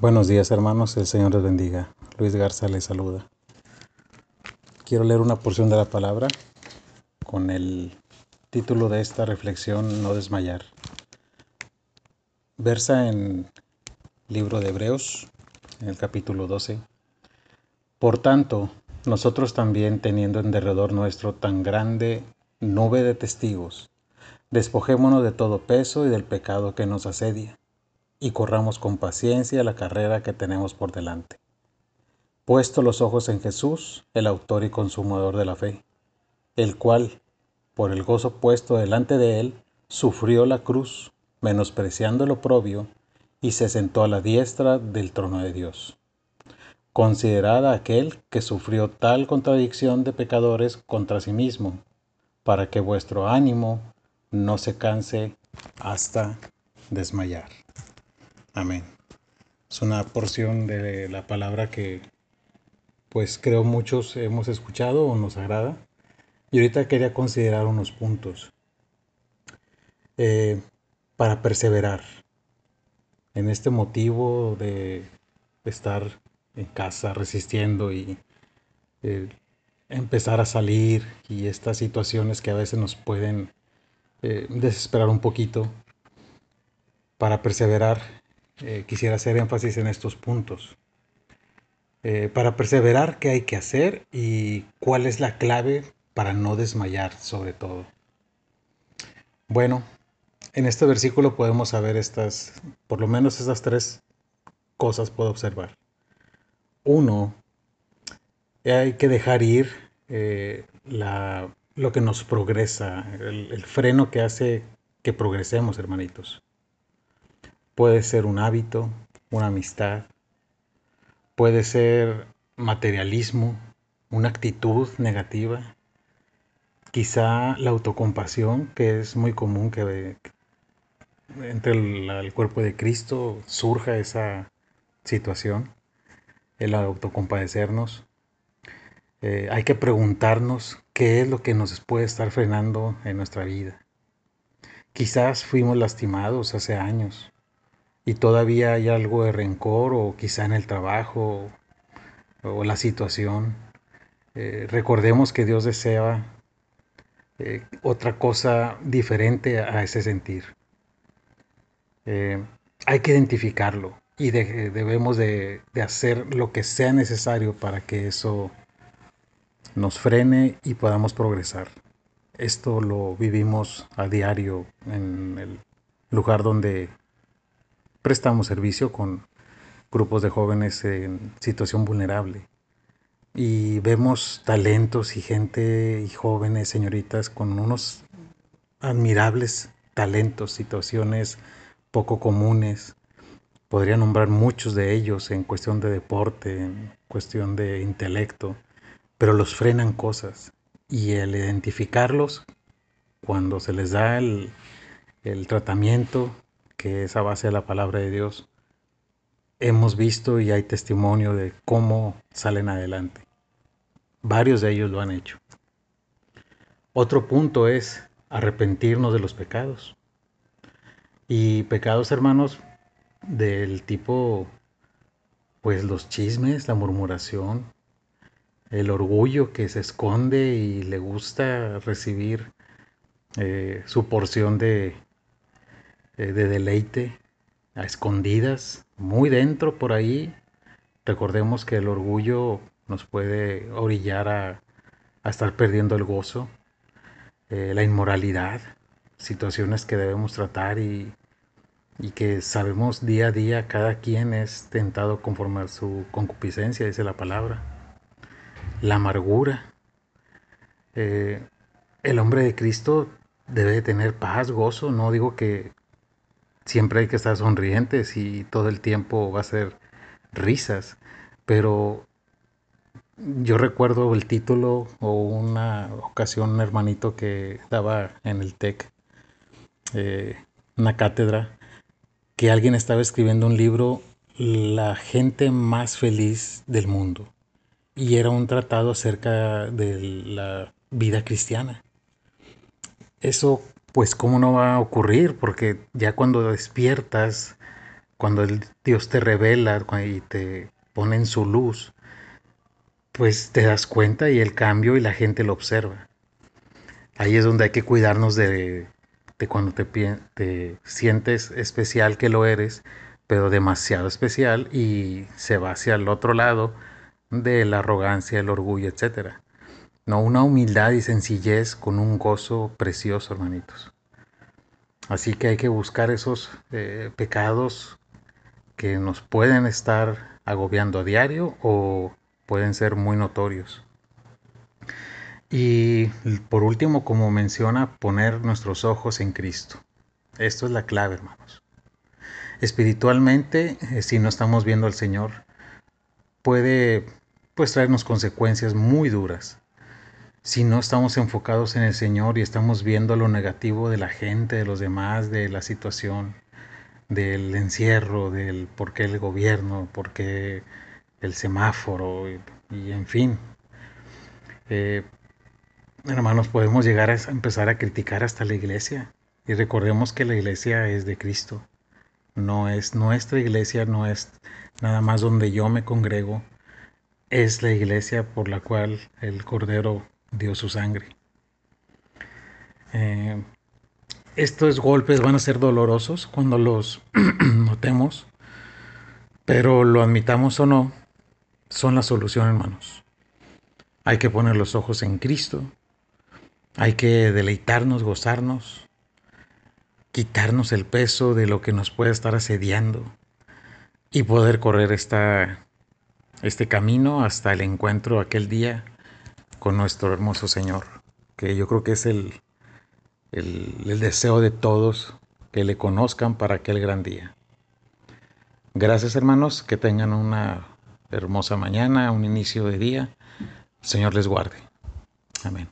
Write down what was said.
Buenos días hermanos, el Señor les bendiga. Luis Garza les saluda. Quiero leer una porción de la palabra con el título de esta reflexión, No desmayar. Versa en libro de Hebreos, en el capítulo 12. Por tanto, nosotros también teniendo en derredor nuestro tan grande nube de testigos, despojémonos de todo peso y del pecado que nos asedia y corramos con paciencia la carrera que tenemos por delante. Puesto los ojos en Jesús, el autor y consumador de la fe, el cual, por el gozo puesto delante de él, sufrió la cruz, menospreciando el oprobio, y se sentó a la diestra del trono de Dios. Considerad aquel que sufrió tal contradicción de pecadores contra sí mismo, para que vuestro ánimo no se canse hasta desmayar. Amén. Es una porción de la palabra que pues creo muchos hemos escuchado o nos agrada. Y ahorita quería considerar unos puntos eh, para perseverar en este motivo de estar en casa resistiendo y eh, empezar a salir y estas situaciones que a veces nos pueden eh, desesperar un poquito para perseverar eh, quisiera hacer énfasis en estos puntos. Eh, para perseverar, ¿qué hay que hacer y cuál es la clave para no desmayar sobre todo? Bueno, en este versículo podemos saber estas, por lo menos estas tres cosas puedo observar. Uno, hay que dejar ir eh, lo que nos progresa, el freno que hace que progresemos, hermanitos. Puede ser un hábito, una amistad, puede ser materialismo, una actitud negativa, quizá la autocompasión, que es muy común que entre el, cuerpo de Cristo surja esa situación, el autocompadecernos. Eh, hay que preguntarnos qué es lo que nos puede estar frenando en nuestra vida. Quizás fuimos lastimados hace años, y todavía hay algo de rencor o quizá en el trabajo o, la situación. Eh, recordemos que Dios desea eh, otra cosa diferente a ese sentir. Eh, hay que identificarlo y debemos de, de hacer lo que sea necesario para que eso nos frene y podamos progresar. Esto lo vivimos a diario en el lugar donde prestamos servicio con grupos de jóvenes en situación vulnerable y vemos talentos y gente y jóvenes, señoritas, con unos admirables talentos, situaciones poco comunes. Podría nombrar muchos de ellos en cuestión de deporte, en cuestión de intelecto, pero los frenan cosas. Y el identificarlos, cuando se les da el, el tratamiento, que es a base de la palabra de Dios, hemos visto y hay testimonio de cómo salen adelante. Varios de ellos lo han hecho. Otro punto es arrepentirnos de los pecados. Y pecados, hermanos, del tipo, pues los chismes, la murmuración, el orgullo que se esconde y le gusta recibir eh, su porción de eh, de deleite, a escondidas, muy dentro por ahí. Recordemos que el orgullo nos puede orillar a, estar perdiendo el gozo, eh, la inmoralidad, situaciones que debemos tratar y, que sabemos día a día cada quien es tentado conforme a su concupiscencia, dice la palabra. La amargura. Eh, el hombre de Cristo debe tener paz, gozo. No digo que siempre hay que estar sonrientes y todo el tiempo va a ser risas, pero yo recuerdo el título o una ocasión un hermanito que daba en el TEC eh, una cátedra que alguien estaba escribiendo un libro La gente más feliz del mundo y era un tratado acerca de la vida cristiana. Eso pues cómo no va a ocurrir, porque ya cuando despiertas cuando el Dios te revela y te pone en su luz, pues te das cuenta y el cambio y la gente lo observa. Ahí es donde hay que cuidarnos de, cuando te, te sientes especial que lo eres, pero demasiado especial y se va hacia el otro lado de la arrogancia, el orgullo, etc. No, una humildad y sencillez con un gozo precioso, hermanitos. Así que hay que buscar esos eh, pecados que nos pueden estar agobiando a diario o pueden ser muy notorios. Y por último, como menciona, poner nuestros ojos en Cristo. Esto es la clave, hermanos. Espiritualmente, eh, si no estamos viendo al Señor, puede pues traernos consecuencias muy duras. Si no estamos enfocados en el Señor y estamos viendo lo negativo de la gente, de los demás, de la situación, del encierro, del por qué el gobierno, por qué el semáforo y, en fin. Eh, hermanos, podemos llegar a empezar a criticar hasta la iglesia y recordemos que la iglesia es de Cristo. No es nuestra iglesia, no es nada más donde yo me congrego, es la iglesia por la cual el Cordero dio su sangre. Eh, estos golpes van a ser dolorosos cuando los notemos, pero lo admitamos o no, son la solución, hermanos. Hay que poner los ojos en Cristo, hay que deleitarnos, gozarnos, quitarnos el peso de lo que nos puede estar asediando y poder correr esta este camino hasta el encuentro aquel día con nuestro hermoso Señor, que yo creo que es el, el, deseo de todos que le conozcan para aquel gran día. Gracias hermanos, que tengan una hermosa mañana, un inicio de día. Señor les guarde. Amén.